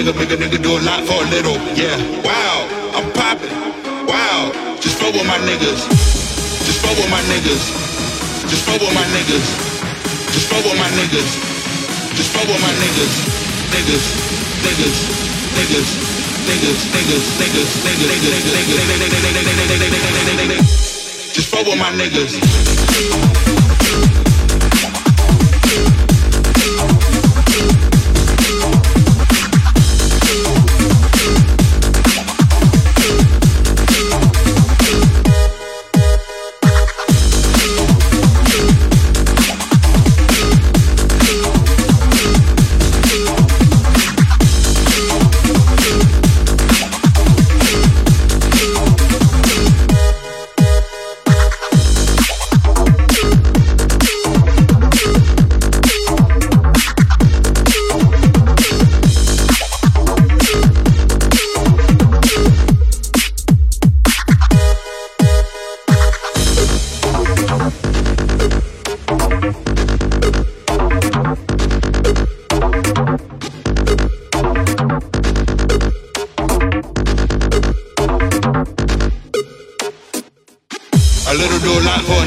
nigga, make a nigga do a lot for a little. Yeah, wow, I'm popping. Wow, just roll with my niggas. Just roll with my niggas. Just roll with my niggas. Just roll with my niggas. Just roll with my niggas. Niggas, niggas, niggas, niggas, niggas, niggas, niggas, niggas, niggas, niggas, niggas, Just roll with my niggas.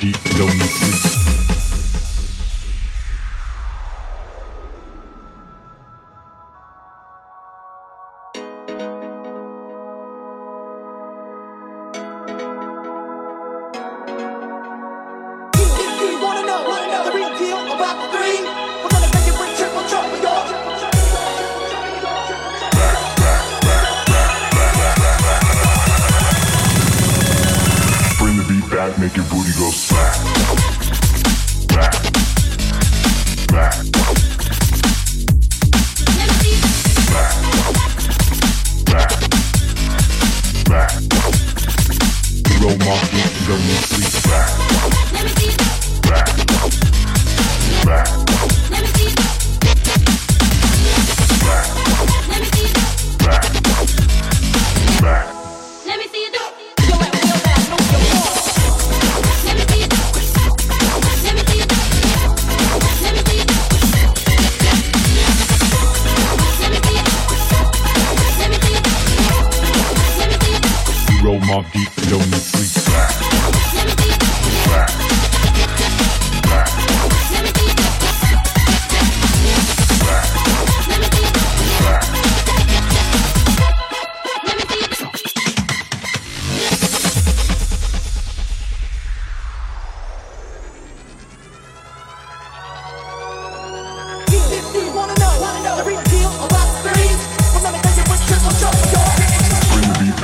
deep, lonely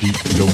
deep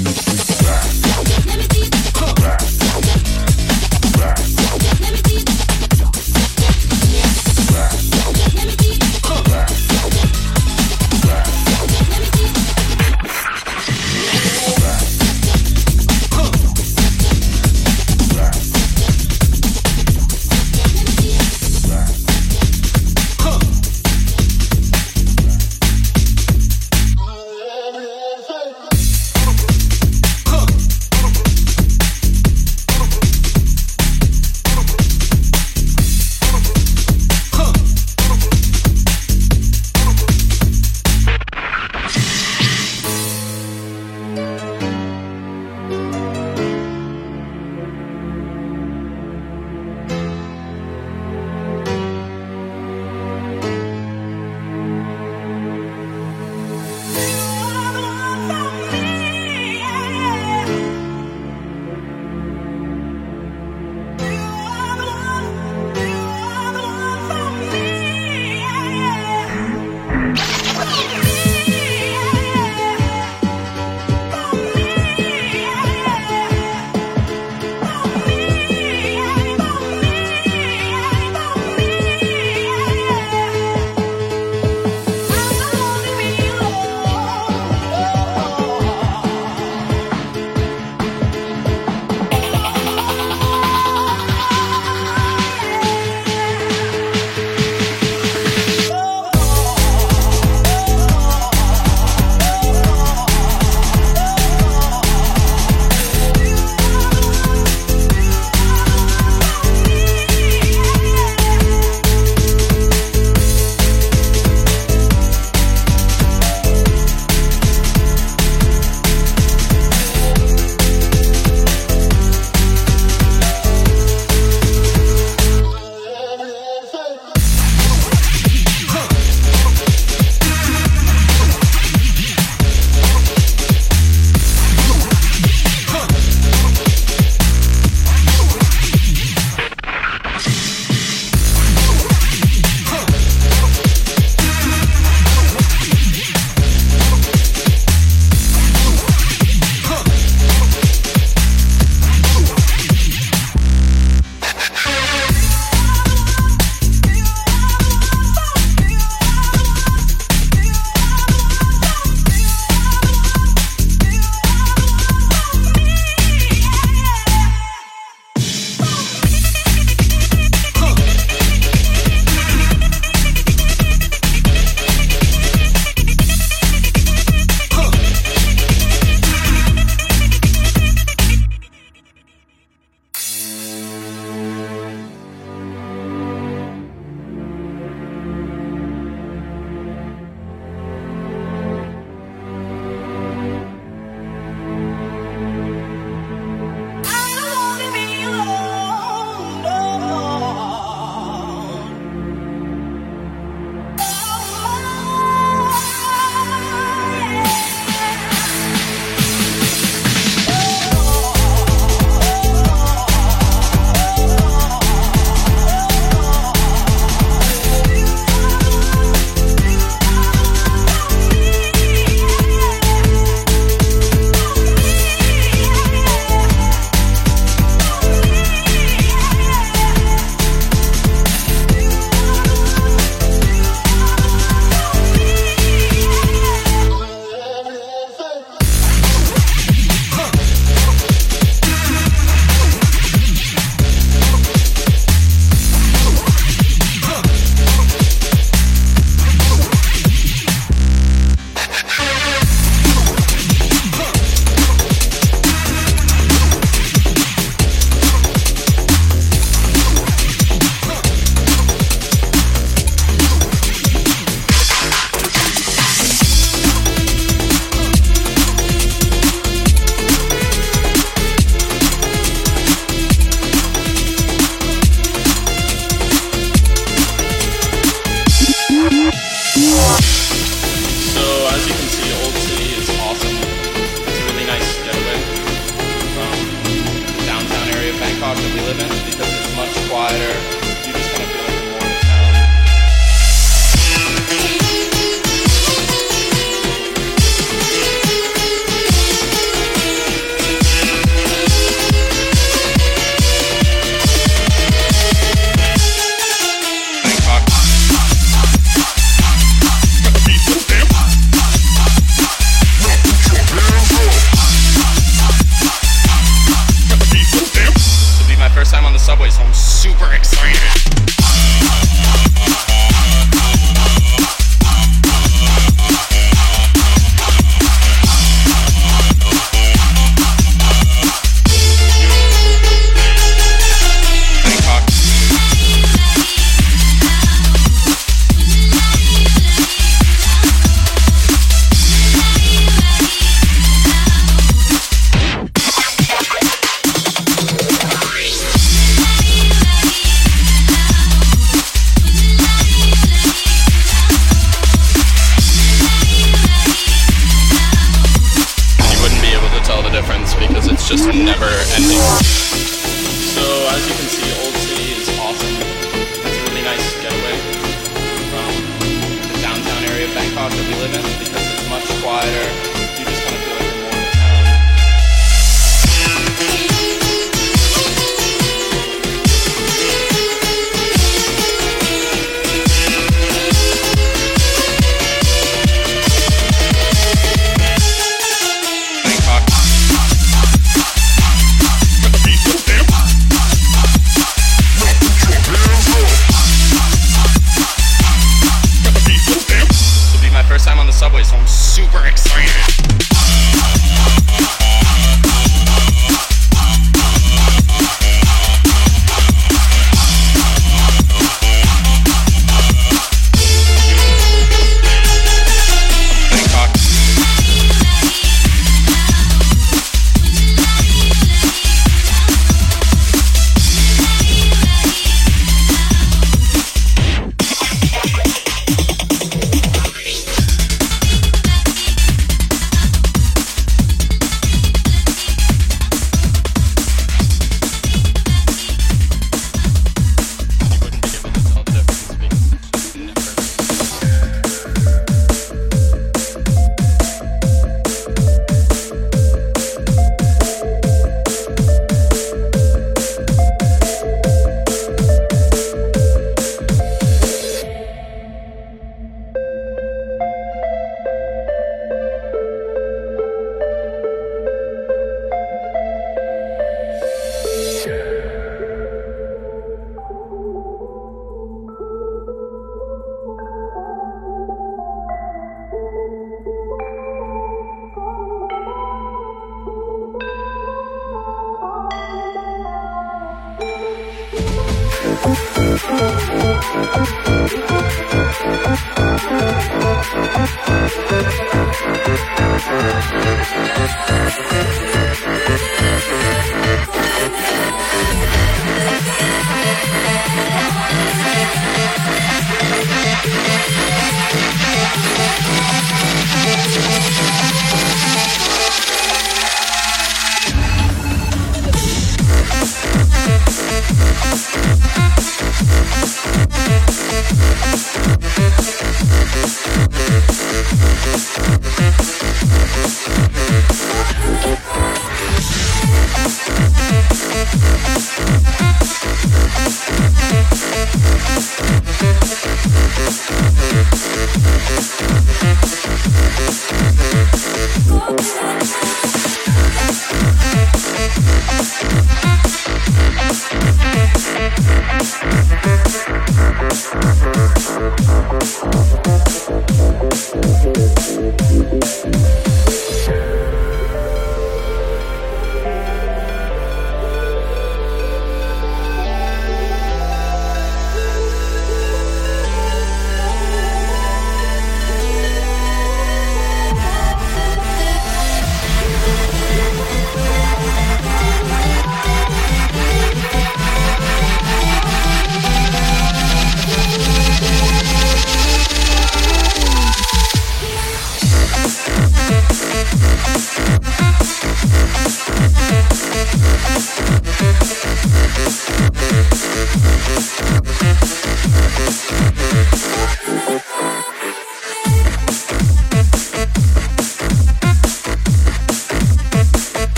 I'm super excited.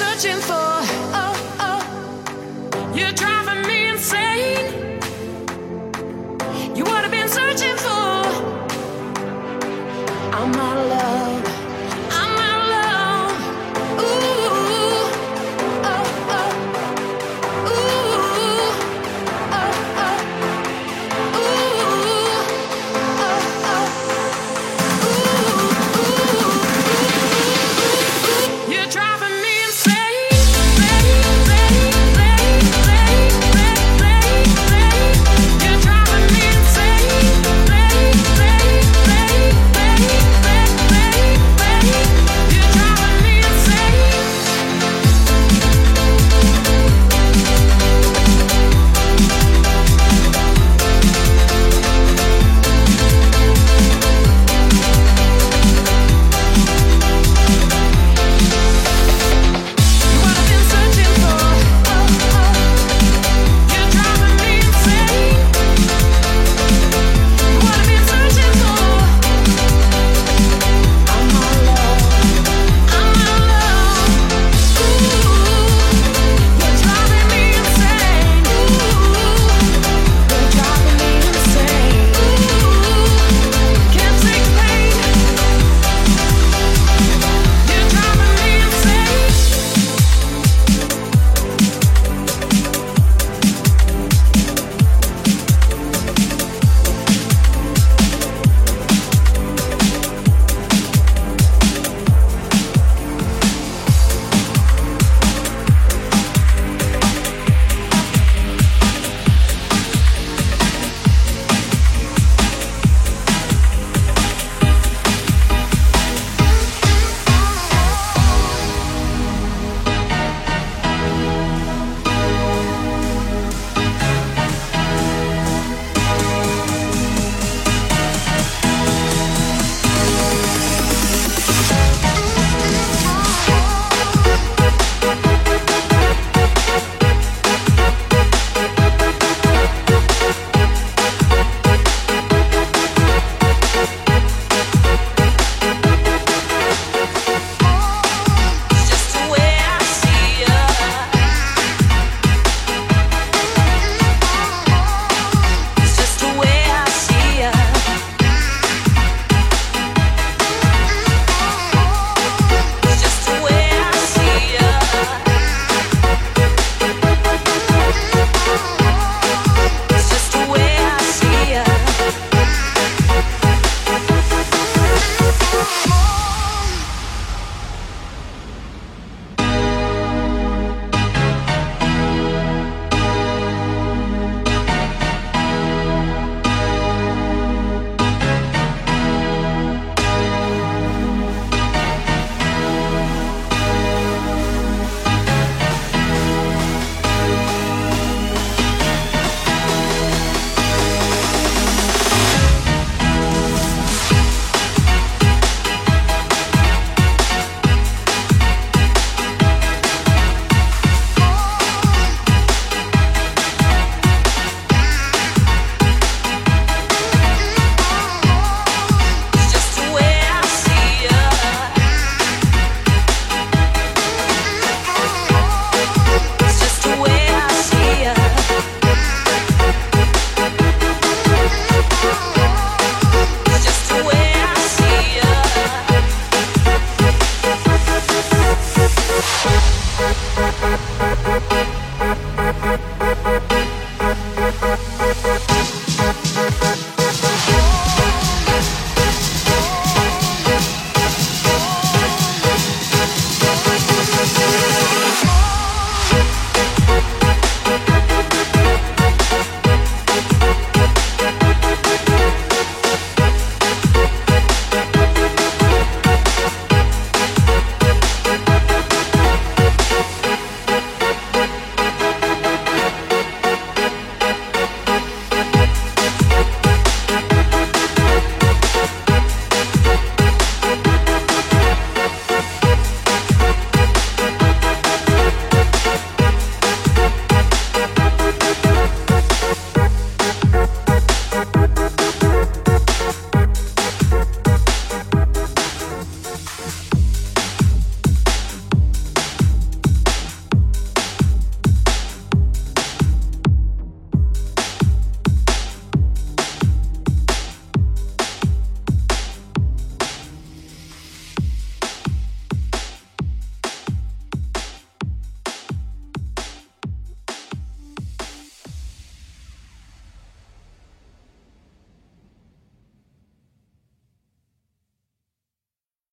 searching for